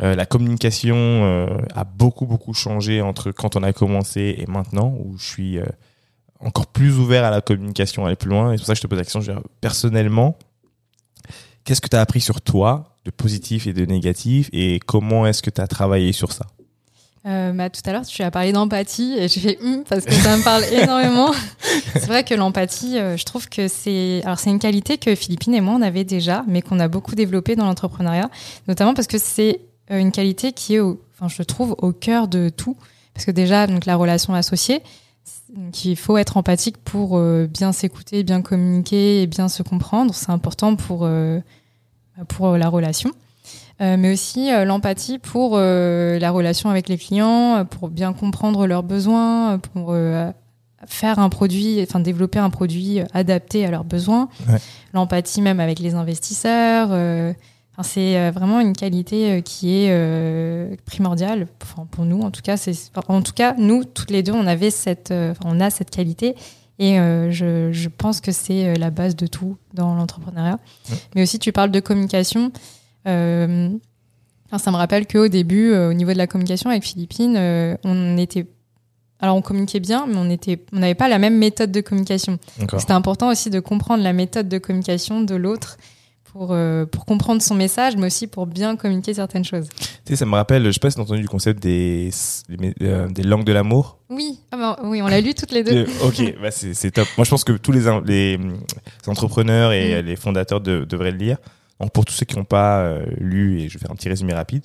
Euh, la communication euh, a beaucoup beaucoup changé entre quand on a commencé et maintenant où je suis euh, encore plus ouvert à la communication, aller plus loin et c'est pour ça que je te pose la question je veux dire, personnellement qu'est-ce que tu as appris sur toi de positif et de négatif et comment est-ce que tu as travaillé sur ça? Euh, bah, tout à l'heure, tu as parlé d'empathie et j'ai fait hum parce que ça me parle énormément. c'est vrai que l'empathie, euh, je trouve que c'est alors c'est une qualité que Philippine et moi on avait déjà, mais qu'on a beaucoup développé dans l'entrepreneuriat, notamment parce que c'est euh, une qualité qui est, au, enfin je trouve, au cœur de tout. Parce que déjà, donc la relation associée, donc il faut être empathique pour euh, bien s'écouter, bien communiquer et bien se comprendre. C'est important pour euh, pour la relation. Euh, mais aussi euh, l'empathie pour euh, la relation avec les clients, euh, pour bien comprendre leurs besoins, euh, pour euh, faire un produit, enfin développer un produit euh, adapté à leurs besoins. Ouais. L'empathie même avec les investisseurs. euh, enfin, c'est euh, vraiment une qualité euh, qui est euh, primordiale. Enfin, pour nous, en tout cas, c'est en tout cas nous toutes les deux, on avait cette, enfin, on a cette qualité. Et euh, je, je pense que c'est la base de tout dans l'entrepreneuriat. Ouais. Mais aussi, tu parles de communication. Euh, ça me rappelle qu'au début, euh, au niveau de la communication avec Philippine, on était, alors on communiquait bien, mais on était, on n'avait pas la même méthode de communication. C'était important aussi de comprendre la méthode de communication de l'autre pour euh, pour comprendre son message, mais aussi pour bien communiquer certaines choses. Tu sais, ça me rappelle, je sais pas si tu as entendu le concept des, des, euh, des langues de l'amour. Oui, ah ben, oui, on l'a lu toutes les deux. Euh, ok, bah c'est top. Moi, je pense que tous les, hum, entrepreneurs et Mm. euh, les fondateurs de- devraient le lire. Donc, pour tous ceux qui n'ont pas euh, lu, et je vais faire un petit résumé rapide,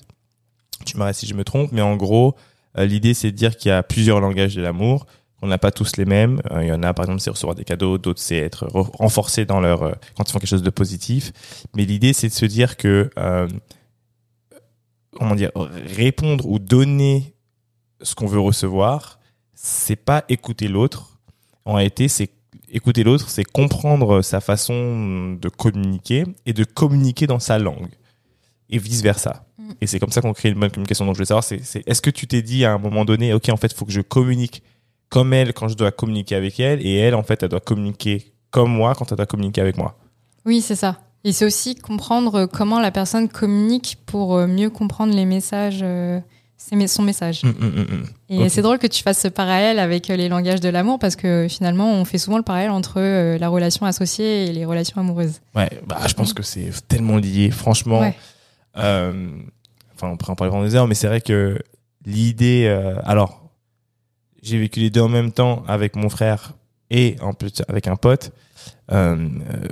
tu m'arrêtes si je me trompe, mais en gros, euh, l'idée, c'est de dire qu'il y a plusieurs langages de l'amour, qu'on n'a pas tous les mêmes. Euh, Il y en a, par exemple, c'est recevoir des cadeaux, d'autres, c'est être re- renforcé dans leur, euh, quand ils font quelque chose de positif. Mais l'idée, c'est de se dire que, euh, comment dire, répondre ou donner ce qu'on veut recevoir, c'est pas écouter l'autre. En réalité, c'est écouter l'autre, c'est comprendre sa façon de communiquer et de communiquer dans sa langue et vice versa. Mm. Et c'est comme ça qu'on crée une bonne communication. Donc je veux savoir, c'est, c'est- est-ce que tu t'es dit à un moment donné, ok, en fait, il faut que je communique comme elle quand je dois communiquer avec elle, et elle, en fait, elle doit communiquer comme moi quand elle doit communiquer avec moi. Oui, c'est ça. Et c'est aussi comprendre euh, comment la personne communique pour euh, mieux comprendre les messages, euh, ses mes- son message. Hum, hum, hum. Et c'est drôle que tu fasses ce parallèle avec euh, les langages de l'amour parce que finalement, on fait souvent le parallèle entre euh, la relation associée et les relations amoureuses. Ouais, bah, je pense que c'est tellement lié. Franchement, Ouais. euh, enfin, on pourrait en parler pendant des heures, mais c'est vrai que l'idée, euh, alors, j'ai vécu les deux en même temps avec mon frère et en plus avec un pote. Euh, euh,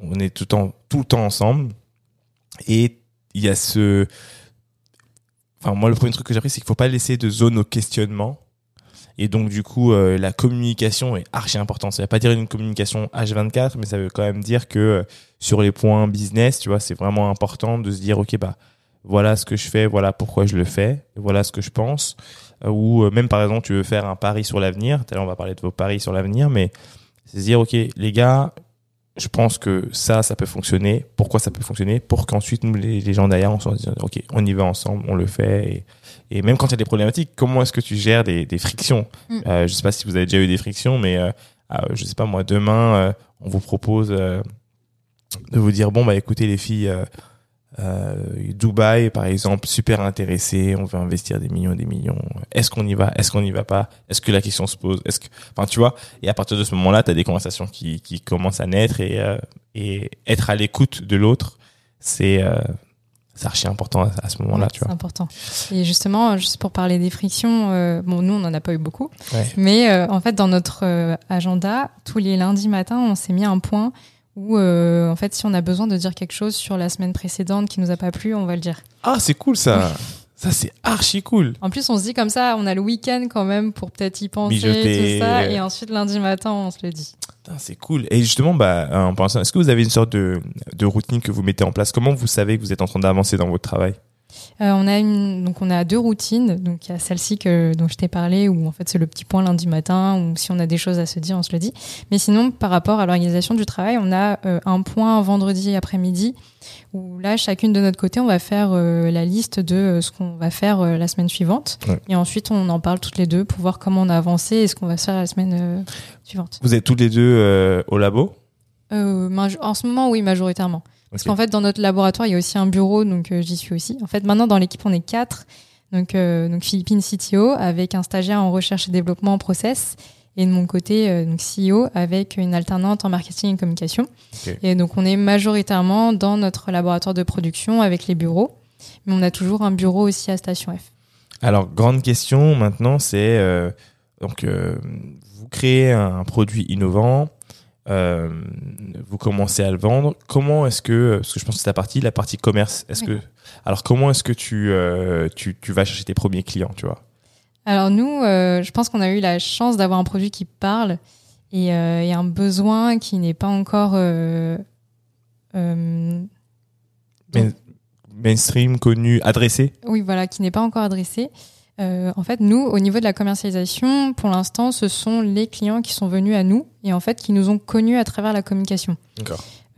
on est tout le temps, tout le temps ensemble. Et il y a ce, enfin, moi, le premier truc que j'ai appris, c'est qu'il faut pas laisser de zone au questionnement. Et donc, du coup, euh, la communication est archi importante. Ça veut pas dire une communication H24, mais ça veut quand même dire que sur les points business, tu vois, c'est vraiment important de se dire, OK, bah, voilà ce que je fais, voilà pourquoi je le fais, voilà ce que je pense. Euh, ou euh, même, par exemple, tu veux faire un pari sur l'avenir. Tout à l'heure, on va parler de vos paris sur l'avenir, mais c'est dire, OK, les gars, je pense que ça, ça peut fonctionner. Pourquoi ça peut fonctionner? Pour qu'ensuite, nous, les, les gens derrière, on se dise, OK, on y va ensemble, on le fait. Et, et même quand il y a des problématiques, comment est-ce que tu gères des, des frictions? Mm. euh, Je sais pas si vous avez déjà eu des frictions, mais euh, euh, je sais pas moi, demain, euh, on vous propose de vous dire bon bah écoutez les filles, Dubaï, par exemple, super intéressé, on veut investir des millions et des millions. Est-ce qu'on y va? Est-ce qu'on n'y va pas? Est-ce que la question se pose? Est-ce que, enfin, tu vois Et à partir de ce moment-là, tu as des conversations qui, qui commencent à naître et, euh, et être à l'écoute de l'autre, c'est euh, c'est archi important à, ce moment-là, tu vois. C'est important. Et justement, juste pour parler des frictions, euh, bon, nous, on n'en a pas eu beaucoup, mais euh, en fait, dans notre euh, agenda, tous les lundis matins, on s'est mis un point où, en fait, si on a besoin de dire quelque chose sur la semaine précédente qui nous a pas plu, on va le dire. Ah, c'est cool ça. Ça, c'est archi cool. En plus, on se dit comme ça, on a le week-end quand même pour peut-être y penser, tout ça. Et ensuite, lundi matin, on se le dit. C'est cool. Et justement, bah, en pensant, est-ce que vous avez une sorte de, de routine que vous mettez en place? Comment vous savez que vous êtes en train d'avancer dans votre travail? Euh, on a une, donc on a deux routines. Donc il y a celle-ci que dont je t'ai parlé où en fait c'est le petit point lundi matin ou si on a des choses à se dire on se le dit. Mais sinon par rapport à l'organisation du travail, on a euh, un point vendredi après-midi où là chacune de notre côté on va faire euh, la liste de ce qu'on va faire la semaine suivante et ensuite on en parle toutes les deux pour voir comment on a avancé et ce qu'on va faire la semaine suivante. Vous êtes toutes les deux au labo? En ce moment oui majoritairement. Parce qu'en fait, dans notre laboratoire, il y a aussi un bureau, donc euh, j'y suis aussi. En fait, maintenant, dans l'équipe, on est quatre. Donc, euh, donc Philippine CTO avec un stagiaire en recherche et développement en process et de mon côté euh, donc CEO avec une alternante en marketing et communication. Et donc on est majoritairement dans notre laboratoire de production avec les bureaux, mais on a toujours un bureau aussi à Station F. Alors grande question maintenant, c'est donc vous créez un produit innovant, euh, vous commencez à le vendre. Comment est-ce que, parce que je pense que c'est la partie, la partie commerce. Est-ce que, alors comment est-ce que tu, euh, tu, tu, vas chercher tes premiers clients, tu vois? Alors nous, euh, je pense qu'on a eu la chance d'avoir un produit qui parle et, et un besoin qui n'est pas encore mainstream, connu, adressé? Oui, voilà, qui n'est pas encore adressé. Euh, en fait, nous, au niveau de la commercialisation, pour l'instant, ce sont les clients qui sont venus à nous et en fait qui nous ont connus à travers la communication.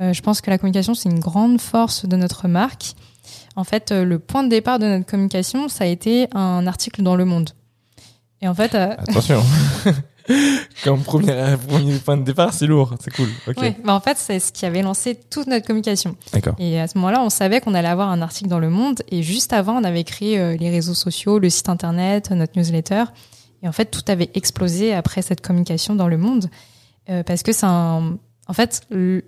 Euh, je pense que la communication, c'est une grande force de notre marque. En fait, euh, le point de départ de notre communication, ça a été un article dans Le Monde. Et en fait, attention. Comme premier, premier, point de départ, c'est lourd, c'est cool. Okay. bah en fait, c'est ce qui avait lancé toute notre communication. Et à ce moment-là, on savait qu'on allait avoir un article dans Le Monde. Et juste avant, on avait créé euh, les réseaux sociaux, le site internet, notre newsletter. Et en fait, tout avait explosé après cette communication dans Le Monde. Euh, parce que c'est un. En fait,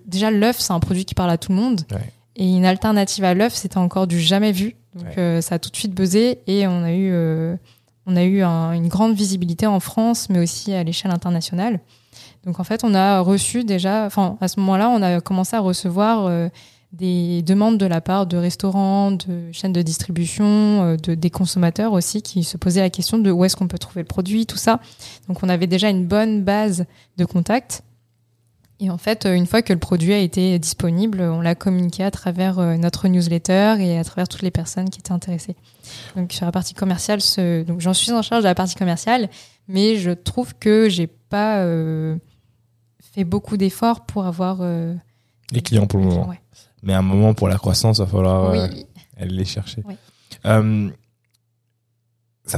déjà, l'œuf, c'est un produit qui parle à tout le monde. Ouais. Et une alternative à l'œuf, c'était encore du jamais vu. Donc, ouais. euh, ça a tout de suite buzzé. Et on a eu euh, on a eu une grande visibilité en France, mais aussi à l'échelle internationale. Donc en fait, on a reçu déjà, enfin à ce moment-là, on a commencé à recevoir euh, des demandes de la part de restaurants, de chaînes de distribution, euh, de des consommateurs aussi qui se posaient la question de où est-ce qu'on peut trouver le produit, tout ça. Donc on avait déjà une bonne base de contact. Et en fait, une fois que le produit a été disponible, on l'a communiqué à travers euh, notre newsletter et à travers toutes les personnes qui étaient intéressées. Donc sur la partie commerciale, ce... donc j'en suis en charge de la partie commerciale, mais je trouve que j'ai pas euh, fait beaucoup d'efforts pour avoir euh, les clients pour le moment. Ouais. Mais à un moment pour la croissance, il va falloir oui. aller les chercher. Oui. ça me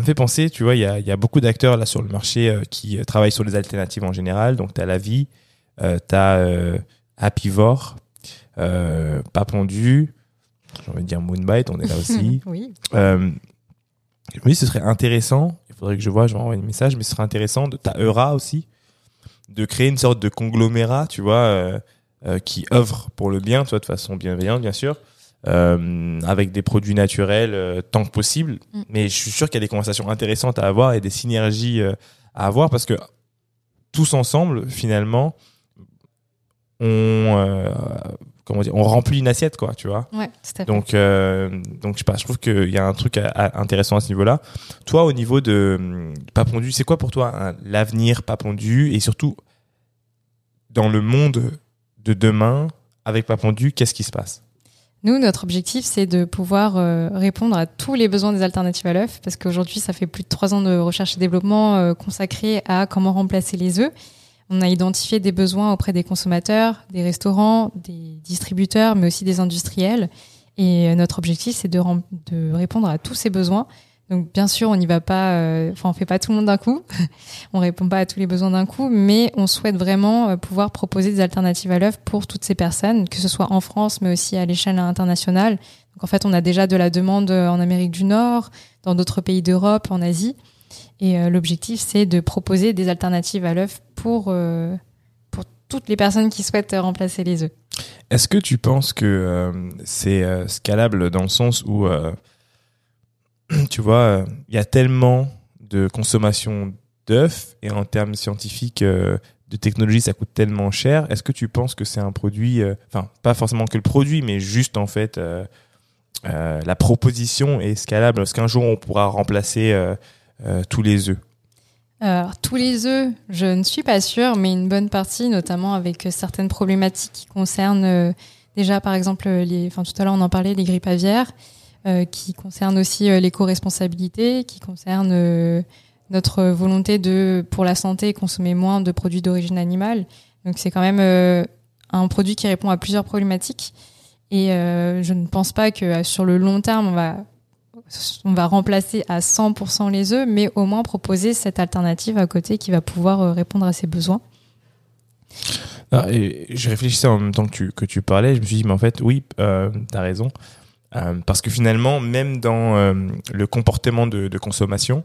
fait penser, tu vois, il y a, y a, beaucoup d'acteurs là sur le marché qui travaillent sur les alternatives en général. Donc tu as la vie, euh, t'as euh, Happyvore, euh, Papondu, j'ai envie de dire Moonbite, on est là aussi. oui. Euh, oui, ce serait intéressant, il faudrait que je vois, je vais envoyer un message, mais ce serait intéressant, de, t'as Eura aussi, de créer une sorte de conglomérat, tu vois, euh, euh, qui œuvre pour le bien, tu vois, de façon bienveillante, bien sûr, euh, avec des produits naturels euh, tant que possible. Mm. Mais je suis sûr qu'il y a des conversations intéressantes à avoir et des synergies euh, à avoir parce que tous ensemble, finalement, on euh, comment dire on remplit une assiette quoi tu vois ouais, tout à fait. donc euh, donc je sais pas je trouve qu'il y a un truc à, à, intéressant à ce niveau là toi au niveau de hum, Papondu c'est quoi pour toi hein, l'avenir Papondu et surtout dans le monde de demain avec Papondu qu'est-ce qui se passe? Nous, notre objectif, c'est de pouvoir euh, répondre à tous les besoins des alternatives à l'œuf, parce qu'aujourd'hui, ça fait plus de trois ans de recherche et développement euh, consacrés à comment remplacer les œufs. On a identifié des besoins auprès des consommateurs, des restaurants, des distributeurs, mais aussi des industriels. Et euh, notre objectif, c'est de, répondre à tous ces besoins. Donc, bien sûr, on n'y va pas, euh, enfin, on fait pas tout le monde d'un coup. on répond pas à tous les besoins d'un coup, mais on souhaite vraiment euh, pouvoir proposer des alternatives à l'œuf pour toutes ces personnes, que ce soit en France, mais aussi à l'échelle internationale. Donc en fait, on a déjà de la demande en Amérique du Nord, dans d'autres pays d'Europe, en Asie. Et l'objectif, c'est de proposer des alternatives à l'œuf pour, pour toutes les personnes qui souhaitent remplacer les œufs. Est-ce que tu penses que c'est scalable dans le sens où, tu vois, il y a tellement de consommation d'œufs et en termes scientifiques euh, de technologie ça coûte tellement cher est-ce que tu penses que c'est un produit euh, enfin pas forcément que le produit mais juste en fait euh, la proposition est scalable? Est-ce qu'un jour on pourra remplacer tous les œufs tous les œufs, je ne suis pas sûre, mais une bonne partie, notamment avec certaines problématiques qui concernent déjà, par exemple, tout à l'heure on en parlait, les grippes aviaires, qui concernent aussi l'éco-responsabilité, qui concernent notre volonté de, pour la santé, consommer moins de produits d'origine animale. Donc c'est quand même euh, un produit qui répond à plusieurs problématiques. Et euh, je ne pense pas que euh, sur le long terme, on va, on va remplacer à 100% les œufs, mais au moins proposer cette alternative à côté qui va pouvoir répondre à ses besoins. Ah, et je réfléchissais en même temps que tu, que tu parlais, je me suis dit, mais en fait, oui, euh, tu as raison. parce que finalement, même dans le comportement de, de consommation,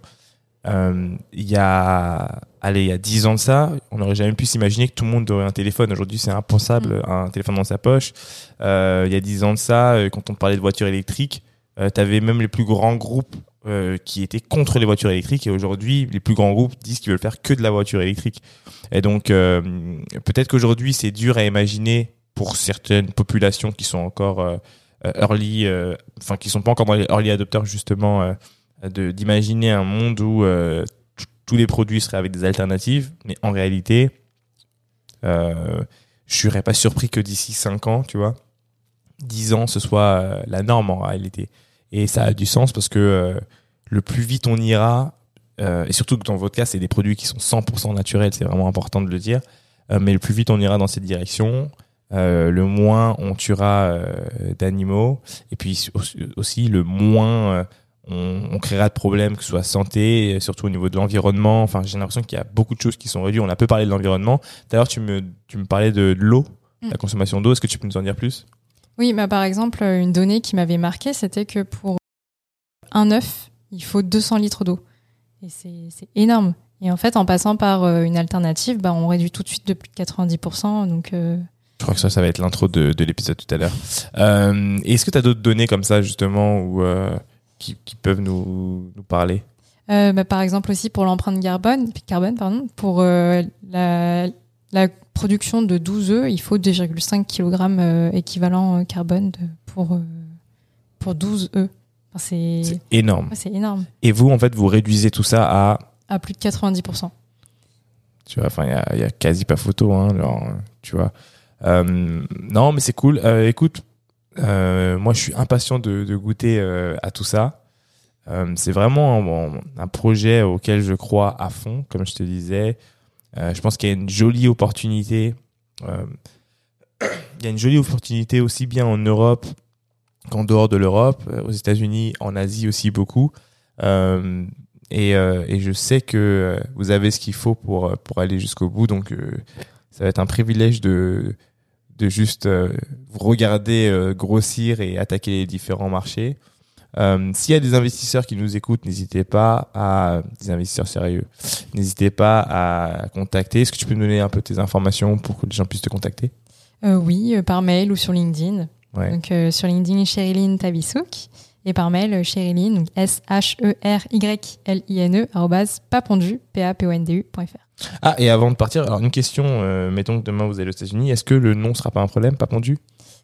euh, il y a, allez, il y a 10 ans de ça, on n'aurait jamais pu s'imaginer que tout le monde aurait un téléphone. Aujourd'hui, c'est impensable, mm. un téléphone dans sa poche. Euh, il y a 10 ans de ça, euh, quand on parlait de voitures électriques, euh, tu avais même les plus grands groupes euh, qui étaient contre les voitures électriques. Et aujourd'hui, les plus grands groupes disent qu'ils veulent faire que de la voiture électrique. Et donc, peut-être qu'aujourd'hui, c'est dur à imaginer pour certaines populations qui sont encore early, enfin, qui sont pas encore dans les early adopters, justement d'imaginer un monde où euh, tous les produits seraient avec des alternatives, mais en réalité, euh, je serais pas surpris que d'ici 5 ans, tu vois, 10 ans, ce soit euh, la norme en réalité. Et ça a du sens parce que euh, le plus vite on ira, et surtout que dans votre cas, c'est des produits qui sont 100% naturels, c'est vraiment important de le dire, mais le plus vite on ira dans cette direction, le moins on tuera d'animaux, et puis aussi le moins on, créera de problèmes, que ce soit santé, surtout au niveau de l'environnement. Enfin, j'ai l'impression qu'il y a beaucoup de choses qui sont réduites. On a peu parlé de l'environnement. D'ailleurs, tu me, tu me parlais de, l'eau, la mm. consommation d'eau. Est-ce que tu peux nous en dire plus? Oui, bah, par exemple, une donnée qui m'avait marqué, c'était que pour un œuf, il faut 200 litres d'eau. Et c'est énorme. Et en fait, en passant par euh, une alternative, bah, on réduit tout de suite de plus de 90%. Donc, euh, Je crois que ça, ça va être l'intro de, l'épisode tout à l'heure. Euh, Est-ce que tu as d'autres données comme ça, justement, euh, qui, peuvent nous, nous parler? Euh, bah, Par exemple aussi pour l'empreinte carbone, carbone pardon, pour euh, la, la, production de 12 œufs, il faut 2,5 kg euh, équivalent carbone de, pour, pour 12 œufs. c'est énorme. c'est énorme. Et vous, en fait, vous réduisez tout ça à À plus de 90%. Tu vois, enfin, il y a, quasi pas photo, hein, genre, tu vois. non, mais c'est cool. écoute, euh, moi, je suis impatient de, de goûter euh, à tout ça. Euh, c'est vraiment un, un, projet auquel je crois à fond, comme je te disais. Je pense qu'il y a une jolie opportunité. il y a une jolie opportunité aussi bien en Europe qu'en dehors de l'Europe, aux États-Unis, en Asie aussi beaucoup. Et, je sais que vous avez ce qu'il faut pour, pour aller jusqu'au bout. Donc, ça va être un privilège de, de juste euh, regarder euh, grossir et attaquer les différents marchés. Euh, S'il y a des investisseurs qui nous écoutent, n'hésitez pas à des investisseurs sérieux. N'hésitez pas à contacter. Est-ce que tu peux nous donner un peu tes informations pour que les gens puissent te contacter? Euh, Oui, par mail ou sur LinkedIn. Donc sur LinkedIn, Sherilyn Tabisouk et par mail Sherilyn, donc S H E R Y L I N E papondu p a p o n d U.fr. Ah, et avant de partir, alors une question, euh, mettons que demain vous allez aux États-Unis, est-ce que le nom sera pas un problème, pas pendu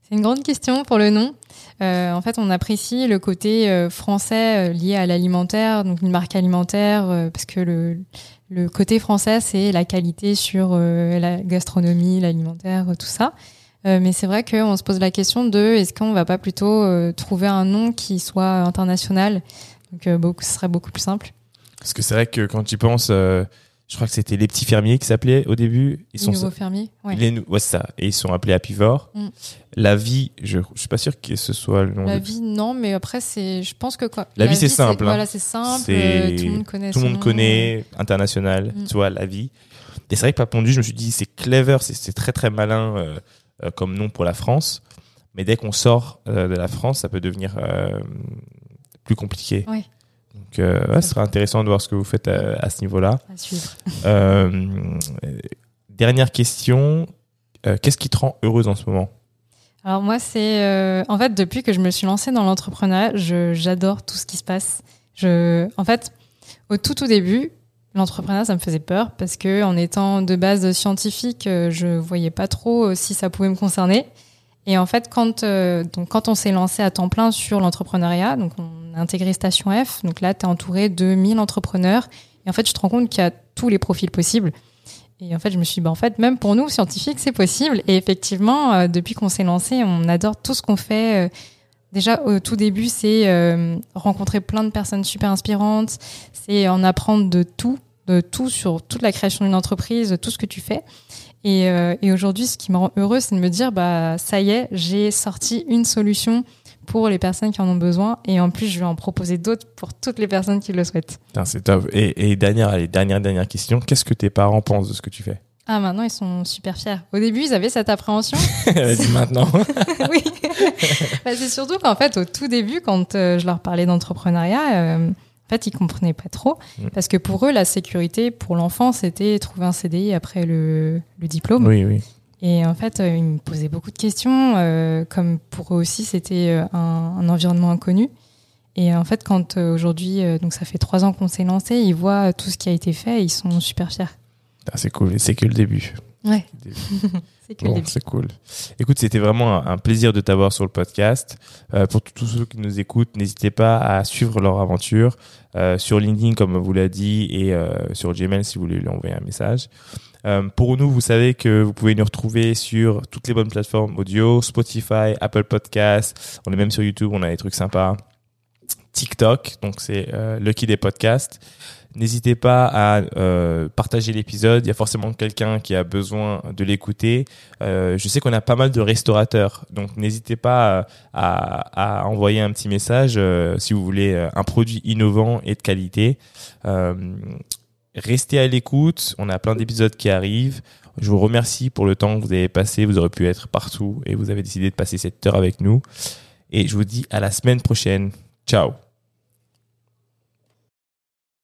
C'est une grande question pour le nom. Euh, en fait, on apprécie le côté euh, français lié à l'alimentaire, donc une marque alimentaire, parce que le, côté français, c'est la qualité sur la gastronomie, l'alimentaire, tout ça. mais c'est vrai qu'on se pose la question de est-ce qu'on va pas plutôt trouver un nom qui soit international? Donc, ce serait beaucoup plus simple. Parce que c'est vrai que quand tu penses je crois que c'était les petits fermiers qui s'appelaient au début. Ils les sont nouveaux fermiers. Ouais. Les, ouais, ça. Et ils sont appelés Apivore. Mm. La vie, je, je suis pas sûr que ce soit le nom. La vie, non, mais après c'est, je pense que quoi. La, vie, c'est simple. Hein. Voilà, c'est simple. Euh, tout le monde connaît. Tout le monde connaît, international. Mm. Tu vois, la vie. Et c'est vrai que Papondu, je me suis dit, c'est clever, c'est très très malin euh, euh, comme nom pour la France. mais dès qu'on sort de la France, ça peut devenir plus compliqué. Ouais. Donc, ouais, ce sera intéressant de voir ce que vous faites à, ce niveau-là. Suivre. dernière question, qu'est-ce qui te rend heureuse en ce moment? Alors moi, c'est euh, en fait depuis que je me suis lancée dans l'entrepreneuriat, j'adore tout ce qui se passe. Je, en fait, au tout tout début, l'entrepreneuriat ça me faisait peur parce que en étant de base scientifique, euh, je voyais pas trop euh, si ça pouvait me concerner. Et en fait, quand donc quand on s'est lancé à temps plein sur l'entrepreneuriat, donc on a Station F, donc là tu es entouré de 1000 entrepreneurs et en fait, tu te rends compte qu'il y a tous les profils possibles. Et en fait, je me suis dit, bah, en fait, même pour nous, scientifiques, c'est possible. Et effectivement, euh, depuis qu'on s'est lancé, on adore tout ce qu'on fait. Euh, déjà, au tout début, c'est euh, rencontrer plein de personnes super inspirantes. C'est en apprendre de tout, de tout sur toute la création d'une entreprise, tout ce que tu fais. Et, et aujourd'hui, ce qui me rend heureux, c'est de me dire, bah, ça y est, j'ai sorti une solution pour les personnes qui en ont besoin. Et en plus, je vais en proposer d'autres pour toutes les personnes qui le souhaitent. C'est top. Et, et dernière, allez, dernière, dernière question. Qu'est-ce que tes parents pensent de ce que tu fais? Ah, maintenant, ils sont super fiers. Au début, ils avaient cette appréhension. maintenant. oui. bah, c'est surtout qu'en fait, au tout début, quand euh, je leur parlais d'entrepreneuriat, euh, en fait, ils comprenaient pas trop. Mm. Parce que pour eux, la sécurité pour l'enfant, c'était trouver un CDI après le, le diplôme. Oui, oui. Et en fait, euh, ils me posaient beaucoup de questions, euh, comme pour eux aussi, c'était euh, un, environnement inconnu. Et en fait, quand aujourd'hui, donc ça fait trois ans qu'on s'est lancé, ils voient tout ce qui a été fait et ils sont super fiers. Ah, c'est cool, c'est que le début. Ouais. c'est que le début. C'est cool. Écoute, c'était vraiment un, plaisir de t'avoir sur le podcast. pour tous ceux qui nous écoutent, n'hésitez pas à suivre leur aventure sur LinkedIn, comme vous l'a dit, et sur Gmail si vous voulez lui envoyer un message. Euh, pour nous, vous savez que vous pouvez nous retrouver sur toutes les bonnes plateformes audio, Spotify, Apple Podcasts. On est même sur YouTube, on a des trucs sympas. TikTok, donc c'est euh, Lucky des podcasts. N'hésitez pas à euh, partager l'épisode. Il y a forcément quelqu'un qui a besoin de l'écouter. Euh, je sais qu'on a pas mal de restaurateurs, donc n'hésitez pas à, envoyer un petit message si vous voulez un produit innovant et de qualité. Restez à l'écoute, on a plein d'épisodes qui arrivent. Je vous remercie pour le temps que vous avez passé, vous aurez pu être partout et vous avez décidé de passer cette heure avec nous. Et je vous dis à la semaine prochaine. Ciao